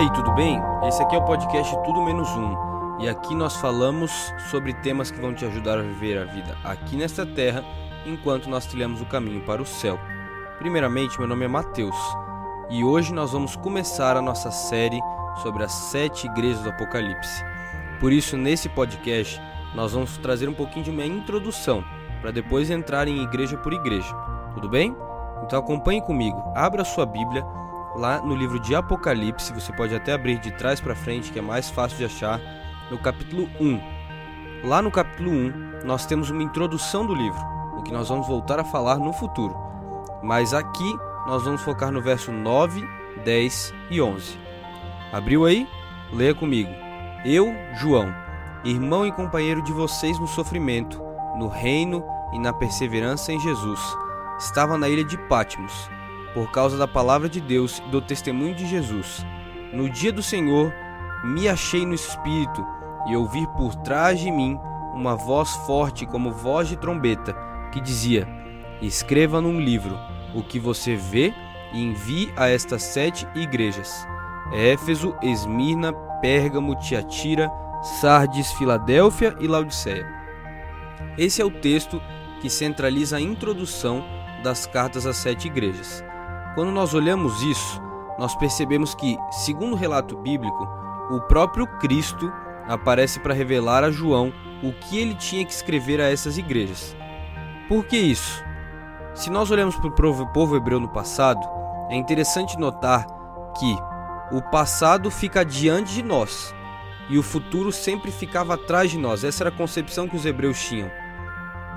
aí, tudo bem? Esse aqui é o podcast Tudo Menos Um. E aqui nós falamos sobre temas que vão te ajudar a viver a vida aqui nesta terra, enquanto nós trilhamos o caminho para o céu. Primeiramente, meu nome é Mateus. E hoje nós vamos começar a nossa série sobre as sete igrejas do Apocalipse. Por isso, nesse podcast, nós vamos trazer um pouquinho de uma introdução, para depois entrar em igreja por igreja. Tudo bem? Então acompanhe comigo. Abra sua Bíblia lá no livro de Apocalipse, você pode até abrir de trás para frente, que é mais fácil de achar, no capítulo 1. Lá no capítulo 1, nós temos uma introdução do livro, o que nós vamos voltar a falar no futuro. Mas aqui nós vamos focar no verso 9, 10 e 11. Abriu aí? Leia comigo. Eu, João, irmão e companheiro de vocês no sofrimento, no reino e na perseverança em Jesus, estava na ilha de Patmos por causa da palavra de Deus e do testemunho de Jesus. No dia do Senhor, me achei no espírito e ouvi por trás de mim uma voz forte como voz de trombeta, que dizia: Escreva num livro o que você vê e envie a estas sete igrejas: Éfeso, Esmirna, Pérgamo, Tiatira, Sardes, Filadélfia e Laodiceia. Esse é o texto que centraliza a introdução das cartas às sete igrejas. Quando nós olhamos isso, nós percebemos que, segundo o relato bíblico, o próprio Cristo aparece para revelar a João o que ele tinha que escrever a essas igrejas. Por que isso? Se nós olhamos para o povo hebreu no passado, é interessante notar que o passado fica diante de nós e o futuro sempre ficava atrás de nós. Essa era a concepção que os hebreus tinham.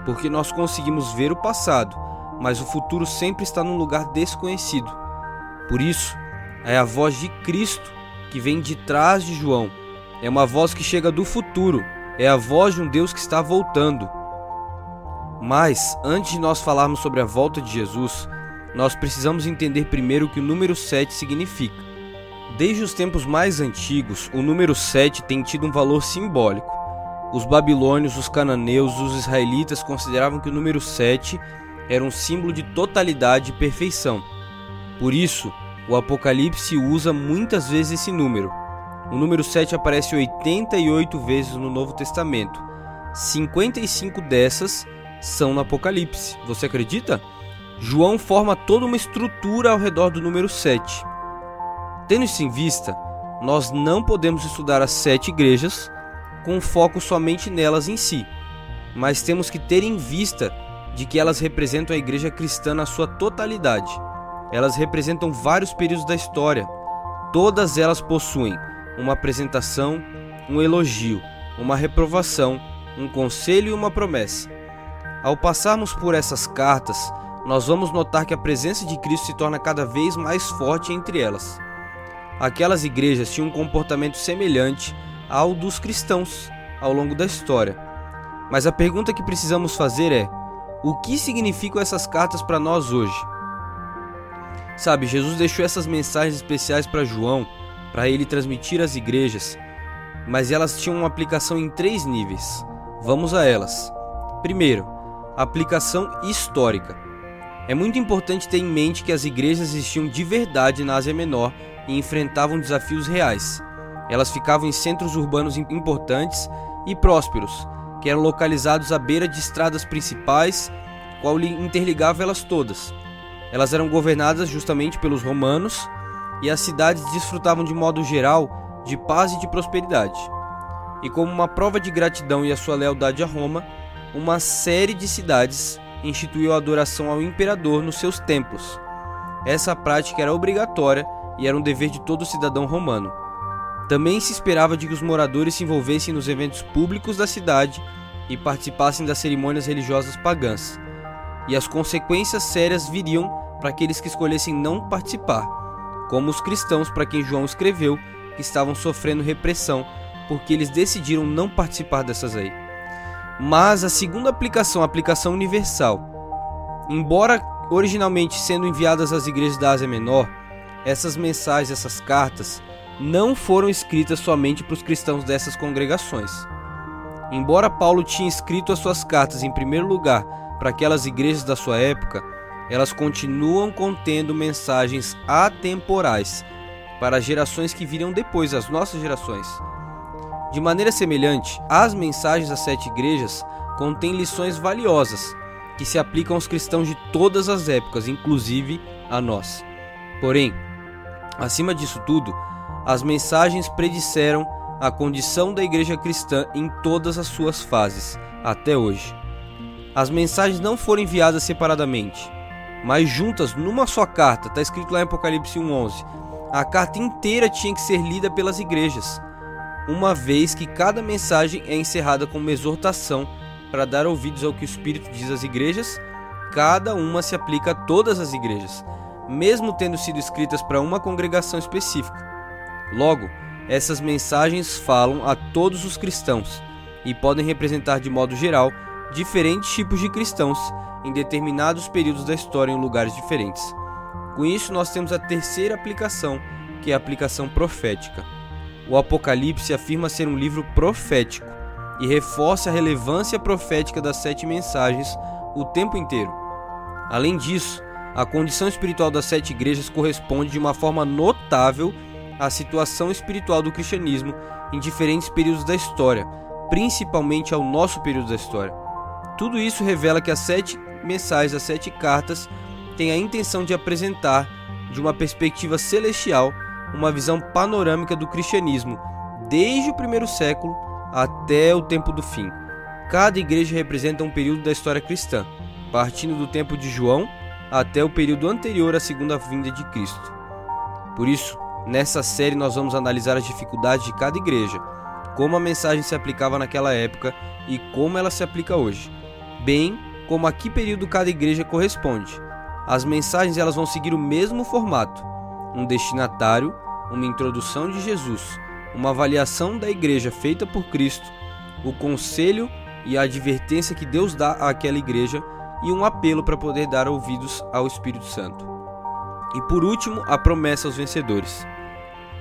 Porque nós conseguimos ver o passado, mas o futuro sempre está num lugar desconhecido. Por isso, é a voz de Cristo que vem de trás de João. É uma voz que chega do futuro, é a voz de um Deus que está voltando. Mas, antes de nós falarmos sobre a volta de Jesus, nós precisamos entender primeiro o que o número 7 significa. Desde os tempos mais antigos, o número 7 tem tido um valor simbólico. Os babilônios, os cananeus, os israelitas consideravam que o número 7 era um símbolo de totalidade e perfeição. Por isso, o Apocalipse usa muitas vezes esse número. O número 7 aparece 88 vezes no Novo Testamento. 55 dessas são no Apocalipse. Você acredita? João forma toda uma estrutura ao redor do número 7. Tendo isso em vista, nós não podemos estudar as sete igrejas com foco somente nelas em si, mas temos que ter em vista de que elas representam a igreja cristã na sua totalidade. Elas representam vários períodos da história. Todas elas possuem uma apresentação, um elogio, uma reprovação, um conselho e uma promessa. Ao passarmos por essas cartas, nós vamos notar que a presença de Cristo se torna cada vez mais forte entre elas. Aquelas igrejas tinham um comportamento semelhante ao dos cristãos ao longo da história. Mas a pergunta que precisamos fazer é: o que significam essas cartas para nós hoje? Sabe, Jesus deixou essas mensagens especiais para João, para ele transmitir às igrejas, mas elas tinham uma aplicação em três níveis. Vamos a elas. Primeiro, aplicação histórica. É muito importante ter em mente que as igrejas existiam de verdade na Ásia Menor e enfrentavam desafios reais. Elas ficavam em centros urbanos importantes e prósperos, que eram localizados à beira de estradas principais, qual interligava elas todas. Elas eram governadas justamente pelos romanos e as cidades desfrutavam de modo geral de paz e de prosperidade. E como uma prova de gratidão e a sua lealdade a Roma, uma série de cidades instituiu a adoração ao imperador nos seus templos. Essa prática era obrigatória e era um dever de todo cidadão romano. Também se esperava de que os moradores se envolvessem nos eventos públicos da cidade e participassem das cerimônias religiosas pagãs. E as consequências sérias viriam para aqueles que escolhessem não participar, como os cristãos para quem João escreveu, que estavam sofrendo repressão porque eles decidiram não participar dessas aí. Mas a segunda aplicação, a aplicação universal, embora originalmente sendo enviadas às igrejas da Ásia Menor, essas mensagens, essas cartas, não foram escritas somente para os cristãos dessas congregações. Embora Paulo tinha escrito as suas cartas em primeiro lugar para aquelas igrejas da sua época, elas continuam contendo mensagens atemporais para as gerações que viriam depois, as nossas gerações. De maneira semelhante, as mensagens das sete igrejas contêm lições valiosas que se aplicam aos cristãos de todas as épocas, inclusive a nós. Porém, acima disso tudo, as mensagens predisseram a condição da igreja cristã em todas as suas fases, até hoje. As mensagens não foram enviadas separadamente, mas juntas numa só carta, está escrito lá em Apocalipse 1:11. A carta inteira tinha que ser lida pelas igrejas, uma vez que cada mensagem é encerrada com uma exortação para dar ouvidos ao que o Espírito diz às igrejas, cada uma se aplica a todas as igrejas, mesmo tendo sido escritas para uma congregação específica. Logo, essas mensagens falam a todos os cristãos e podem representar de modo geral diferentes tipos de cristãos em determinados períodos da história em lugares diferentes. Com isso, nós temos a terceira aplicação, que é a aplicação profética. O Apocalipse afirma ser um livro profético e reforça a relevância profética das sete mensagens o tempo inteiro. Além disso, a condição espiritual das sete igrejas corresponde de uma forma notável à situação espiritual do cristianismo em diferentes períodos da história, principalmente ao nosso período da história. Tudo isso revela que as sete mensagens, as sete cartas, têm a intenção de apresentar, de uma perspectiva celestial, uma visão panorâmica do cristianismo, desde o primeiro século até o tempo do fim. Cada igreja representa um período da história cristã, partindo do tempo de João até o período anterior à segunda vinda de Cristo. Por isso, nessa série nós vamos analisar as dificuldades de cada igreja, como a mensagem se aplicava naquela época e como ela se aplica hoje, bem como a que período cada igreja corresponde. As mensagens elas vão seguir o mesmo formato: um destinatário, uma introdução de Jesus, uma avaliação da igreja feita por Cristo, o conselho e a advertência que Deus dá àquela igreja e um apelo para poder dar ouvidos ao Espírito Santo. E por último, a promessa aos vencedores.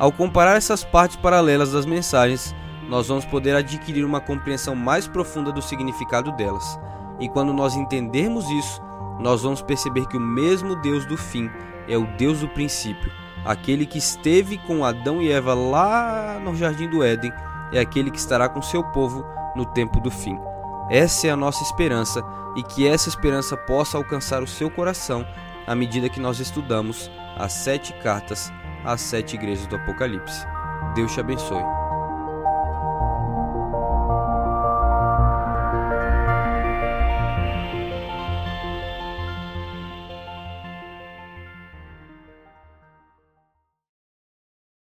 Ao comparar essas partes paralelas das mensagens, nós vamos poder adquirir uma compreensão mais profunda do significado delas. E quando nós entendermos isso, nós vamos perceber que o mesmo Deus do fim é o Deus do princípio. Aquele que esteve com Adão e Eva lá no jardim do Éden é aquele que estará com seu povo no tempo do fim. Essa é a nossa esperança e que essa esperança possa alcançar o seu coração à medida que nós estudamos as sete cartas às sete igrejas do Apocalipse. Deus te abençoe.